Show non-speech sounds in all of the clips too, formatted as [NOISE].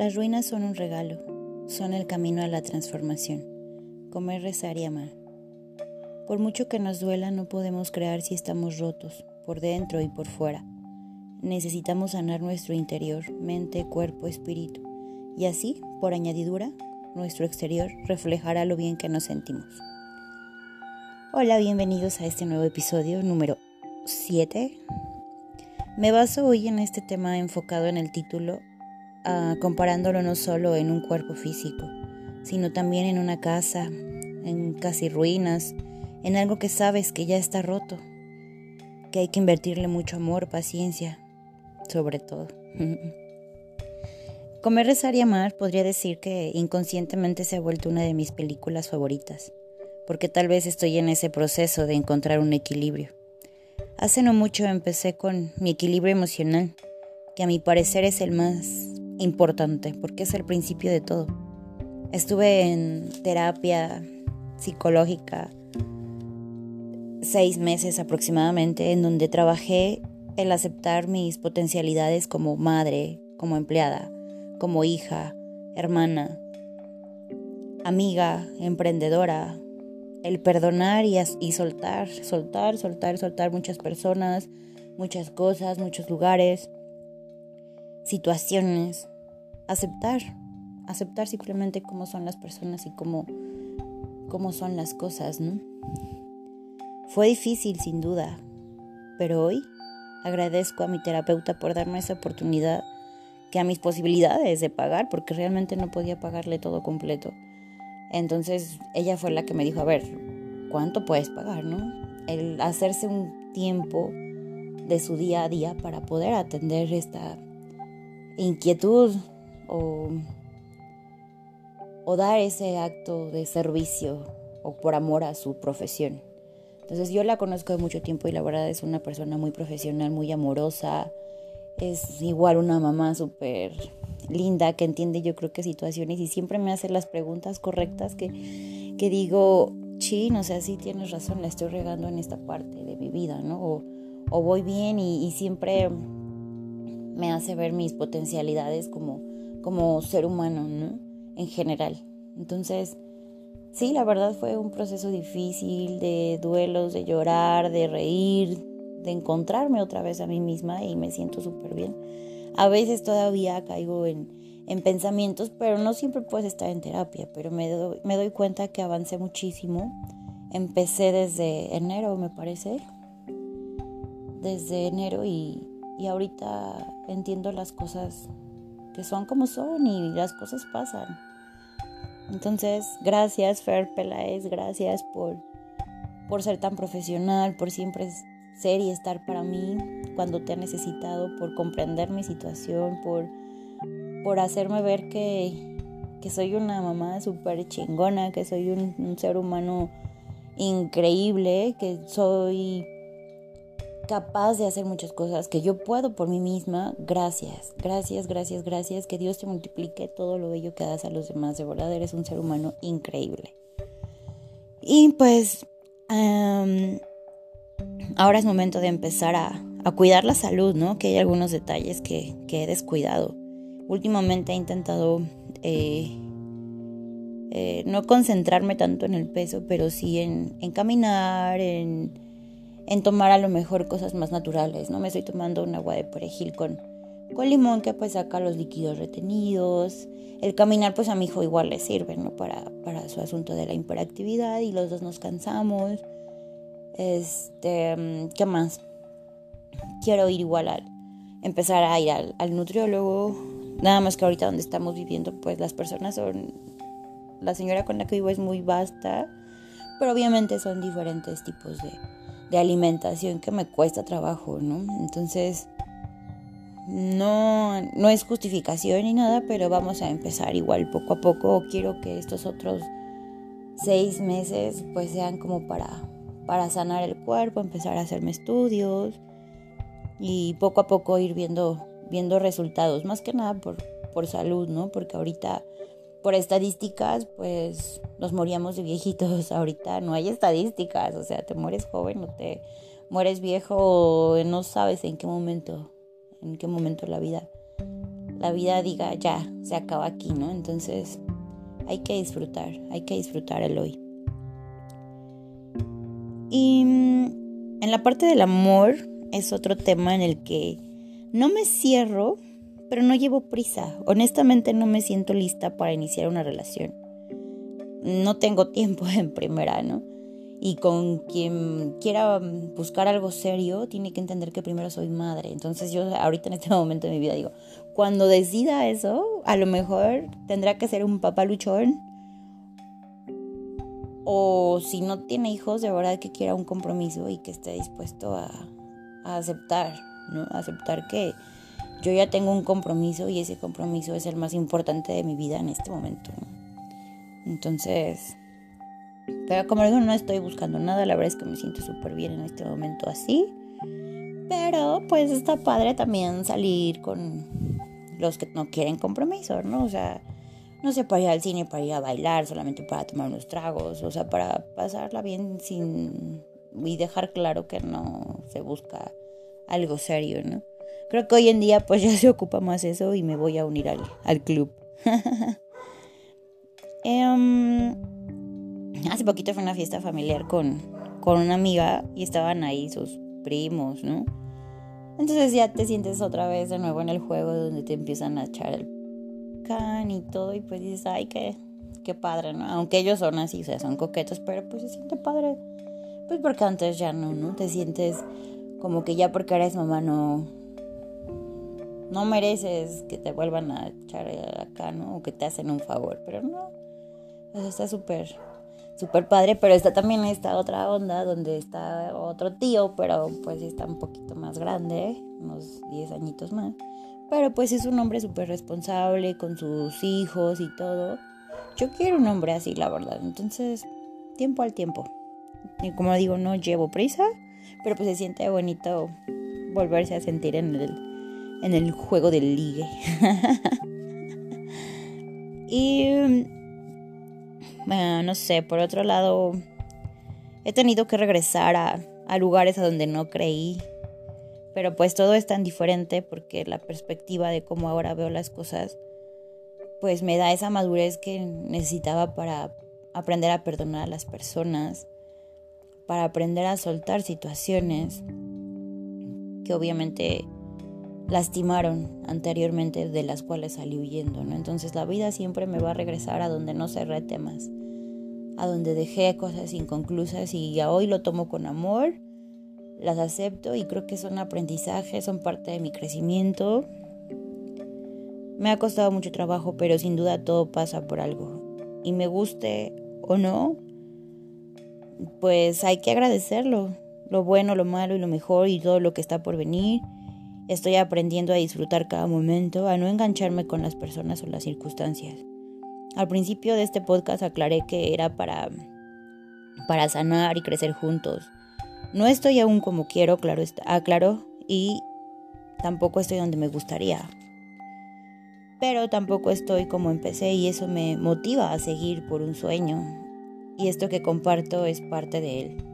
Las ruinas son un regalo, son el camino a la transformación. Comer, rezar y amar. Por mucho que nos duela, no podemos crear si estamos rotos, por dentro y por fuera. Necesitamos sanar nuestro interior, mente, cuerpo, espíritu, y así, por añadidura, nuestro exterior reflejará lo bien que nos sentimos. Hola, bienvenidos a este nuevo episodio número 7. Me baso hoy en este tema enfocado en el título comparándolo no solo en un cuerpo físico, sino también en una casa, en casi ruinas, en algo que sabes que ya está roto, que hay que invertirle mucho amor, paciencia, sobre todo. [LAUGHS] Comer, rezar y amar podría decir que inconscientemente se ha vuelto una de mis películas favoritas, porque tal vez estoy en ese proceso de encontrar un equilibrio. Hace no mucho empecé con mi equilibrio emocional, que a mi parecer es el más importante porque es el principio de todo. Estuve en terapia psicológica seis meses aproximadamente en donde trabajé el aceptar mis potencialidades como madre, como empleada, como hija, hermana, amiga, emprendedora, el perdonar y, y soltar, soltar, soltar, soltar muchas personas, muchas cosas, muchos lugares, situaciones, aceptar, aceptar simplemente cómo son las personas y cómo, cómo son las cosas, ¿no? Fue difícil, sin duda, pero hoy agradezco a mi terapeuta por darme esa oportunidad que a mis posibilidades de pagar, porque realmente no podía pagarle todo completo. Entonces ella fue la que me dijo, a ver, ¿cuánto puedes pagar, no? El hacerse un tiempo de su día a día para poder atender esta inquietud o, dar ese acto de servicio o por amor a su profesión. Entonces yo la conozco de mucho tiempo y la verdad es una persona muy profesional, muy amorosa, es igual una mamá súper linda que entiende yo creo que situaciones y siempre me hace las preguntas correctas que, que digo, sí, no sé, sí tienes razón, la estoy regando en esta parte de mi vida, ¿no? O, o voy bien y siempre me hace ver mis potencialidades como como ser humano, ¿no? En general. Entonces, sí, la verdad fue un proceso difícil de duelos, de llorar, de reír, de encontrarme otra vez a mí misma y me siento súper bien. A veces todavía caigo en, en, pensamientos, pero no siempre puedes estar en terapia, pero me doy, me doy cuenta que avancé muchísimo. Empecé desde enero, me parece. Desde enero y, y ahorita entiendo las cosas que son como son y las cosas pasan. Entonces, gracias Fer Peláez, gracias por, por ser tan profesional, por siempre ser y estar para mí cuando te ha necesitado, por comprender mi situación, por, por hacerme ver que, que soy una mamá súper chingona, que soy un ser humano increíble, que soy capaz de hacer muchas cosas, que yo puedo por mí misma. Gracias, gracias, gracias, gracias. Que Dios te multiplique todo lo bello que das a los demás. De verdad, eres un ser humano increíble. Y pues ahora es momento de empezar a, cuidar la salud, ¿no? Que hay algunos detalles que, he descuidado. Últimamente he intentado eh, eh, no concentrarme tanto en el peso, pero sí en, en caminar, en en tomar a lo mejor cosas más naturales, ¿no? Me estoy tomando un agua de perejil con, con limón que pues saca los líquidos retenidos. El caminar pues a mi hijo igual le sirve, ¿no? Para, para su asunto de la hiperactividad y los dos nos cansamos. Este, ¿qué más? Quiero ir igual a empezar a ir al, al nutriólogo. Nada más que ahorita donde estamos viviendo pues las personas son... La señora con la que vivo es muy vasta, pero obviamente son diferentes tipos de, de alimentación que me cuesta trabajo, ¿no? Entonces, no, no es justificación ni nada, pero vamos a empezar igual poco a poco. Quiero que estos otros seis meses pues sean como para, para sanar el cuerpo, empezar a hacerme estudios y poco a poco ir viendo, viendo resultados, más que nada por, por salud, ¿no? Porque ahorita por estadísticas, pues nos moríamos de viejitos. [LAUGHS] Ahorita no hay estadísticas, o sea, te mueres joven o te mueres viejo, no sabes en qué momento, en qué momento la vida la vida diga ya, se acaba aquí, ¿no? Entonces hay que disfrutar, hay que disfrutar el hoy. Y mm, en la parte del amor es otro tema en el que no me cierro, pero no llevo prisa. Honestamente no me siento lista para iniciar una relación. No tengo tiempo en primera, ¿no? Y con quien quiera buscar algo serio, tiene que entender que primero soy madre. Entonces yo ahorita en este [LAUGHS] momento de mi vida digo, cuando decida eso, a lo mejor tendrá que ser un papá luchón. O si no tiene hijos, de verdad que quiera un compromiso y que esté dispuesto a, a aceptar, ¿no? aceptar que yo ya tengo un compromiso y ese compromiso es el más importante de mi vida en este momento. Entonces, pero como digo, no estoy buscando nada, la verdad es que me siento súper bien en este momento así. Pero pues está padre también salir con los que no quieren compromiso, ¿no? O sea, no sé, para ir al cine, para ir a bailar, solamente para tomar unos tragos, o sea, para pasarla bien sin... y dejar claro que no se busca algo serio, ¿no? Creo que hoy en día pues [LAUGHS] ya se ocupa más eso y me voy a unir al, al club. um, [LAUGHS] hace poquito fue una fiesta familiar con, con una amiga y estaban ahí sus primos, ¿no? Entonces ya te sientes otra vez de nuevo en el juego donde te empiezan a echar el can y todo y pues dices, ay, qué, qué padre, ¿no? Aunque ellos son así, o sea, son coquetos, pero pues se siente padre. Pues porque antes ya no, ¿no? Te sientes como que ya porque eres mamá no, no mereces que te vuelvan a echar acá, ¿no? O que te hacen un favor, pero no. O está súper súper padre, pero está también esta otra onda donde está otro tío, pero pues está un poquito más grande, unos 10 añitos más. Pero pues es un hombre súper responsable con sus hijos y todo. Yo quiero un hombre así, la verdad. Entonces, tiempo al tiempo. Y como digo, no llevo prisa, pero pues se siente bonito volverse a sentir en el, en el juego del ligue. [LAUGHS] y no sé, por otro lado, he tenido que regresar a lugares a donde no creí. Pero pues todo es tan diferente porque la perspectiva de cómo ahora veo las cosas, pues me da esa madurez que necesitaba para aprender a perdonar a las personas, para aprender a soltar situaciones que obviamente lastimaron anteriormente de las cuales salí huyendo, ¿no? Entonces la vida siempre me va a regresar a donde no cerré temas, a donde dejé cosas inconclusas y hoy lo tomo con amor, las acepto y creo que son aprendizajes, son parte de mi crecimiento. Me ha costado mucho trabajo, pero sin duda todo pasa por algo. Y me guste o no, pues hay que agradecerlo, lo bueno, lo malo y lo mejor y todo lo que está por venir Estoy aprendiendo a disfrutar cada momento, a no engancharme con las personas o las circunstancias. Al principio de este podcast aclaré que era para, para sanar y crecer juntos. No estoy aún como quiero, claro está, aclaro, y tampoco estoy donde me gustaría. Pero tampoco estoy como empecé y eso me motiva a seguir por un sueño. Y esto que comparto es parte de él.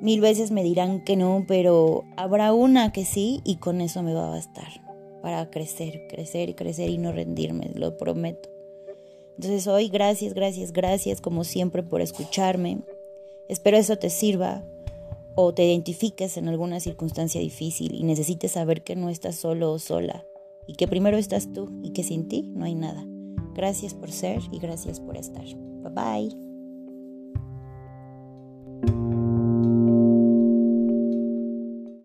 Mil veces me dirán que no, pero habrá una que sí y con eso me va a bastar para crecer, crecer crecer y no rendirme, lo prometo. Entonces hoy gracias, gracias, gracias como siempre por escucharme. Espero eso te sirva o te identifiques en alguna circunstancia difícil y necesites saber que no estás solo o sola y que primero estás tú y que sin ti no hay nada. Gracias por ser y gracias por estar. Bye bye.